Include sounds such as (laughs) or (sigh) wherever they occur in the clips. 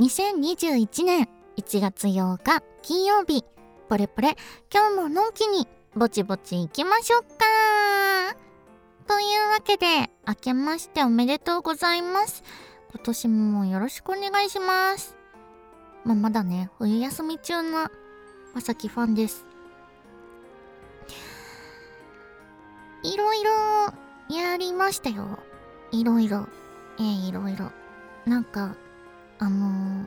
2021年1月8日金曜日ポレポレ今日ものんきにぼちぼち行きましょうか。というわけで明けましておめでとうございます。今年もよろしくお願いします。まあ、まだね冬休み中なまさきファンです。いろいろやりましたよ。いろいろ。えー、いろいろ。なんかあのー、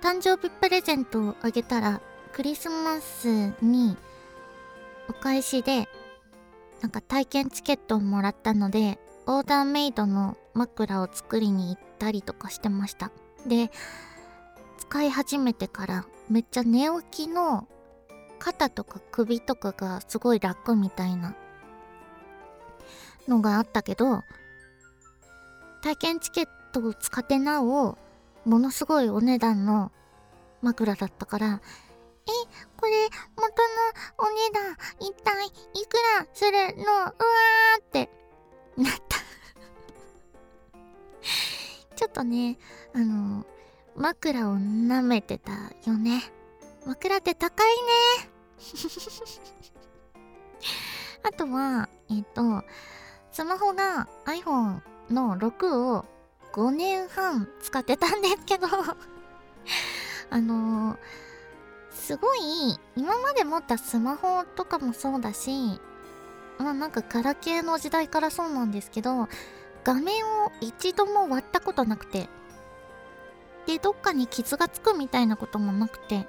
誕生日プレゼントをあげたらクリスマスにお返しでなんか体験チケットをもらったのでオーダーメイドの枕を作りに行ったりとかしてました。で使い始めてからめっちゃ寝起きの肩とか首とかがすごい楽みたいなのがあったけど体験チケットトを使ってなおものすごいお値段の枕だったからえこれ元のお値段一体いくらするの？うわーってなった。(laughs) ちょっとねあの枕を舐めてたよね。枕って高いね。(laughs) あとはえっ、とスマホが iPhone の6を5年半使ってたんですけど。(laughs) あのー、すごい今まで持ったスマホとかもそうだしまあなんかガラケーの時代からそうなんですけど画面を一度も割ったことなくて。でどっかに傷がつくみたいなこともなくて。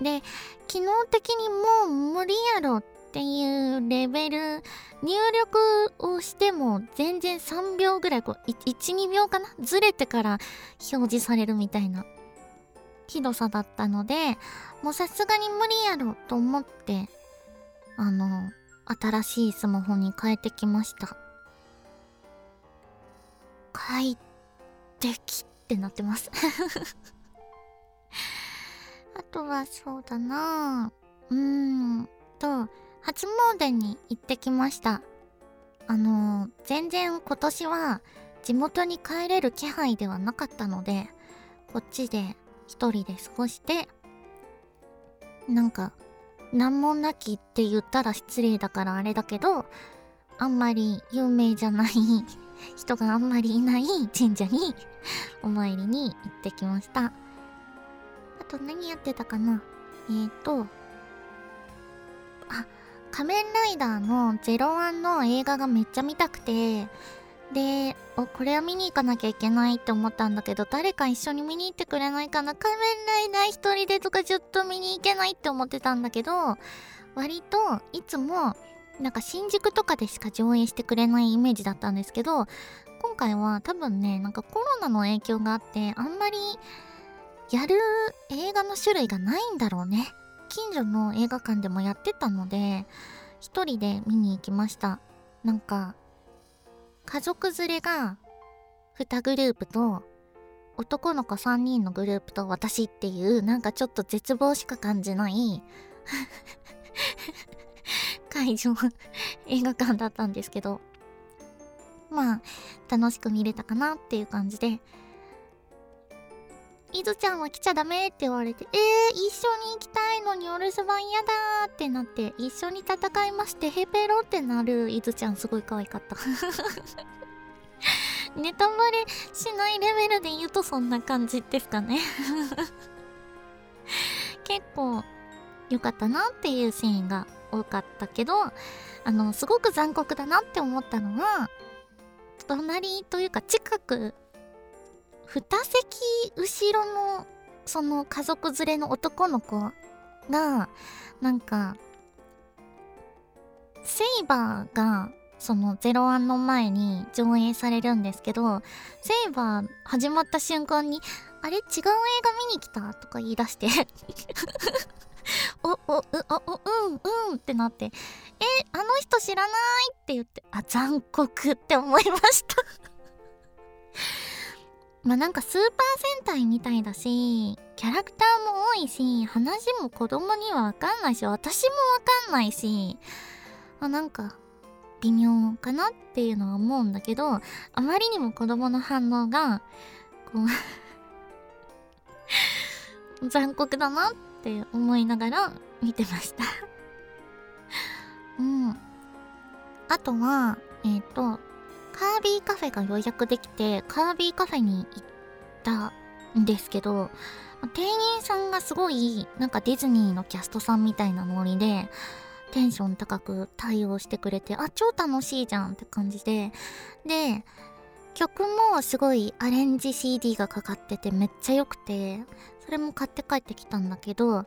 で機能的にもう無理やろっっていうレベル。入力をしても全然3秒ぐらいこう12秒かな？ずれてから表示されるみたいな。ひどさだったのでもうさすがに無理やろと思ってあの新しいスマホに変えてきました。快適ってなってます。(laughs) あとはそうだな。うーんと初詣に行ってきました。あの、全然今年は地元に帰れる気配ではなかったのでこっちで一人で過ごしてなんか難問なきって言ったら失礼だからあれだけどあんまり有名じゃない (laughs) 人があんまりいない神社にお参りに行ってきました。あと何やってたかな？えーと仮面ライダーの01の映画がめっちゃ見たくてでおこれは見に行かなきゃいけないって思ったんだけど誰か一緒に見に行ってくれないかな？仮面ライダー一人でとかちょっと見に行けないって思ってたんだけど割といつもなんか新宿とかでしか上映してくれないイメージだったんですけど今回は多分ねなんかコロナの影響があってあんまりやる映画の種類がないんだろうね。近所の映画館でもやってたので一人で見に行きました。なんか家族連れが2グループと男の子3人のグループと私っていうなんかちょっと絶望しか感じない (laughs) 会場映画館だったんですけどまあ楽しく見れたかなっていう感じでいずちゃんは来ちゃダメって言われて、えー、一緒に行きたいのにお留守番嫌だってなって、一緒に戦いまして、ヘペロってなるいずちゃんすごい可愛かった。(laughs) ネタバレしないレベルで言うとそんな感じですかね (laughs) 結構良かったなっていうシーンが多かったけど、あの、すごく残酷だなって思ったのは、隣というか近く2席後ろのその家族連れの男の子がなんかセイバーがその01の前に上映されるんですけどセイバー始まった瞬間に「あれ？違う映画見に来た?」とか言い出して。(laughs) お、お、う、あ、お、うん、うんってなって、え、あの人知らない？って言って、あ、残酷って思いました。まあなんかスーパー戦隊みたいだし、キャラクターも多いし、話も子供にはわかんないし、私もわかんないし、あなんか微妙かなっていうのは思うんだけど、あまりにも子供の反応が、こう (laughs) 残酷だなって思いながら見てました。うん。あとはえっ、ー、とカービィカフェが予約できてカービィカフェに行ったんですけど店員さんがすごいなんかディズニーのキャストさんみたいなノリでテンション高く対応してくれてあ超楽しいじゃんって感じでで曲もすごいアレンジ CD がかかっててめっちゃ良くてそれも買って帰ってきたんだけど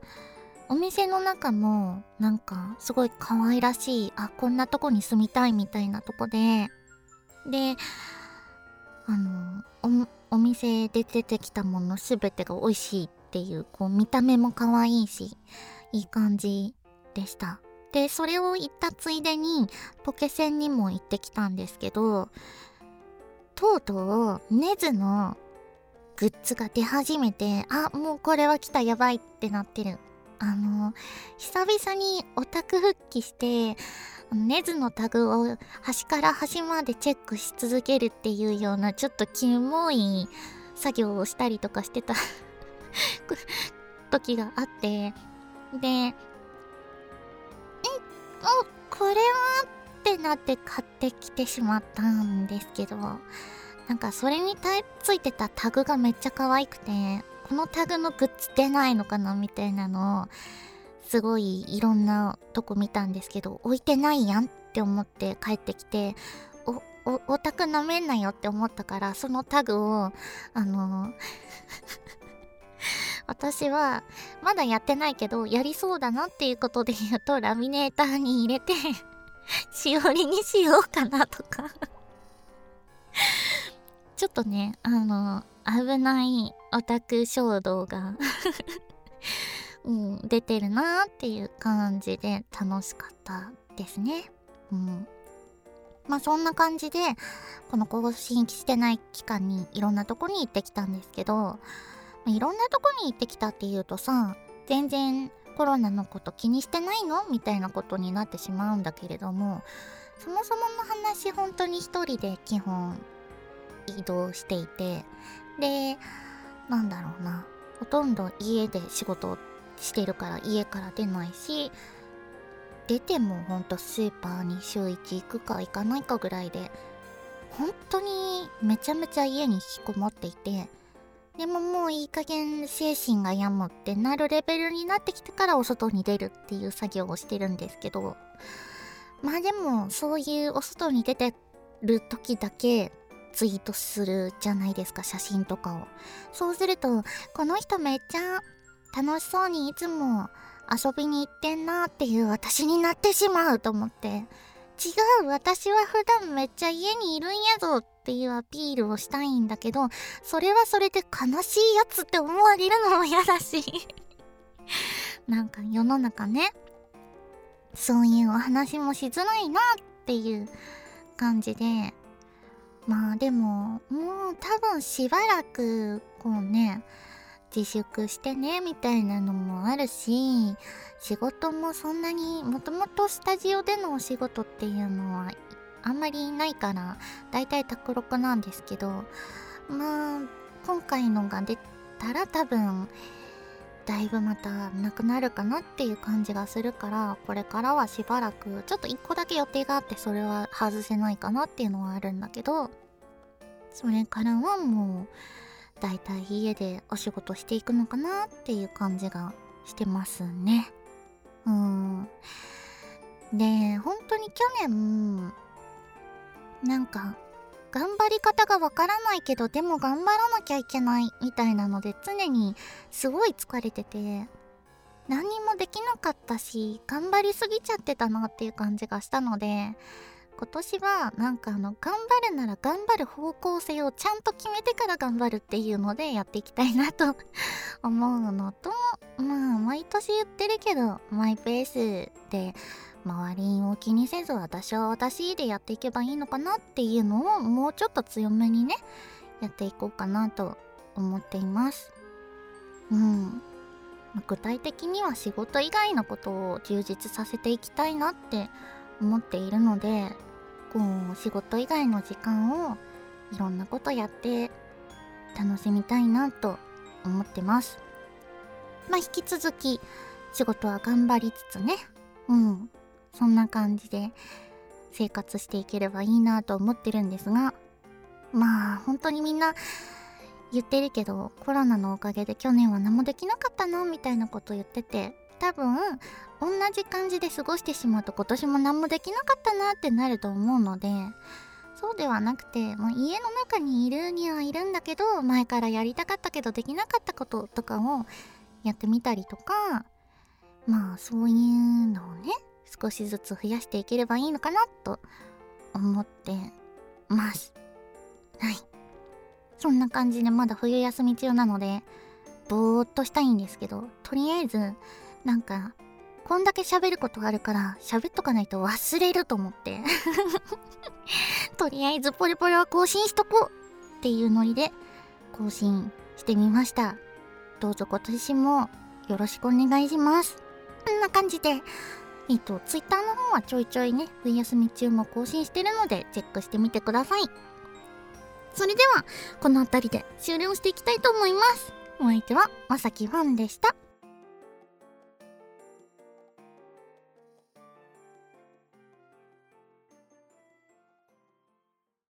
お店の中もなんかすごい可愛らしいあこんなとこに住みたいみたいなとこでであのお店で出てきたもの全てが美味しいっていうこう見た目も可愛いしいい感じでした。でそれを言ったついでにポケセンにも行ってきたんですけどとうとうネズのグッズが出始めてあもうこれは来たやばいってなってる。あの久々にオタク復帰してネズのタグを端から端までチェックし続けるっていうようなちょっとキモい作業をしたりとかしてた (laughs) 時があってでんおこれはってなって買ってきてしまったんですけどなんかそれについてたタグがめっちゃ可愛くてこのタグのグッズ出ないのかなみたいなのをすごいいろんなとこ見たんですけど置いてないやんって思って帰ってきておおオタクなめんなよって思ったからそのタグをあの (laughs) 私はまだやってないけどやりそうだなっていうことで言うとラミネーターに入れて (laughs) しおりにしようかなとか。ちょっとねあの危ないオタク衝動が (laughs) うん、出てるなーっていう感じで楽しかったですね。うん。まあそんな感じで、この更新してない期間にいろんなとこに行ってきたんですけど、いろんなとこに行ってきたっていうとさ、全然コロナのこと気にしてないの？みたいなことになってしまうんだけれども、そもそもの話本当に一人で基本移動していて、で、なんだろうな、ほとんど家で仕事をしてるから家から出ないし出てもほんとスーパーに週1行くか行かないかぐらいで本当にめちゃめちゃ家に引きこもっていてでももういい加減精神が病むってなるレベルになってきてからお外に出るっていう作業をしてるんですけどまあでもそういうお外に出てる時だけツイートするじゃないですか写真とかを。そうするとこの人めっちゃ楽しそうにいつも遊びに行ってんなっていう私になってしまうと思って。違う私は普段めっちゃ家にいるんやぞっていうアピールをしたいんだけどそれはそれで悲しいやつって思われるのも嫌だし。(laughs) なんか世の中ねそういうお話もしづらいなっていう感じで。まあでももう多分しばらくこうね自粛してねみたいなのもあるし仕事もそんなにもともとスタジオでのお仕事っていうのはあんまりないからだいたい卓録なんですけどまあ今回のが出たら多分だいぶまたなくなるかなっていう感じがするからこれからはしばらくちょっと1個だけ予定があってそれは外せないかなっていうのはあるんだけどそれからはもうだいたい家でお仕事していくのかなっていう感じがしてますね。うん。で、本当に去年、なんか、頑張り方がわからないけど、でも頑張らなきゃいけないみたいなので、常にすごい疲れてて、何もできなかったし、頑張りすぎちゃってたなっていう感じがしたので、今年はなんかあの頑張るなら頑張る方向性をちゃんと決めてから頑張るっていうのでやっていきたいなと (laughs) 思うのとまあ毎年言ってるけどマイペースで周りを気にせず私は私でやっていけばいいのかなっていうのをもうちょっと強めにねやっていこうかなと思っています。うん。具体的には仕事以外のことを充実させていきたいなって思っているのでこう仕事以外の時間をいろんなことやって楽しみたいなと思ってます。まあ引き続き仕事は頑張りつつね。うん。そんな感じで生活していければいいなと思ってるんですが。まあ本当にみんな言ってるけどコロナのおかげで去年は何もできなかったなみたいなこと言ってて。多分同じ感じで過ごしてしまうと今年も何もできなかったなってなると思うのでそうではなくてもう家の中にいるにはいるんだけど前からやりたかったけどできなかったこととかをやってみたりとかまあそういうのをね少しずつ増やしていければいいのかなと思ってます。はい。そんな感じでまだ冬休み中なのでぼーっとしたいんですけどとりあえずなんかこんだけ喋ることあるから喋っとかないと忘れると思って。(laughs) とりあえずポリポリは更新しとこうっていうノリで更新してみました。どうぞ今年もよろしくお願いします。こんな感じでえっと Twitter の方はちょいちょいね冬休み中も更新してるのでチェックしてみてください。それではこの辺りで終了していきたいと思います。お相手はまさきファンでした。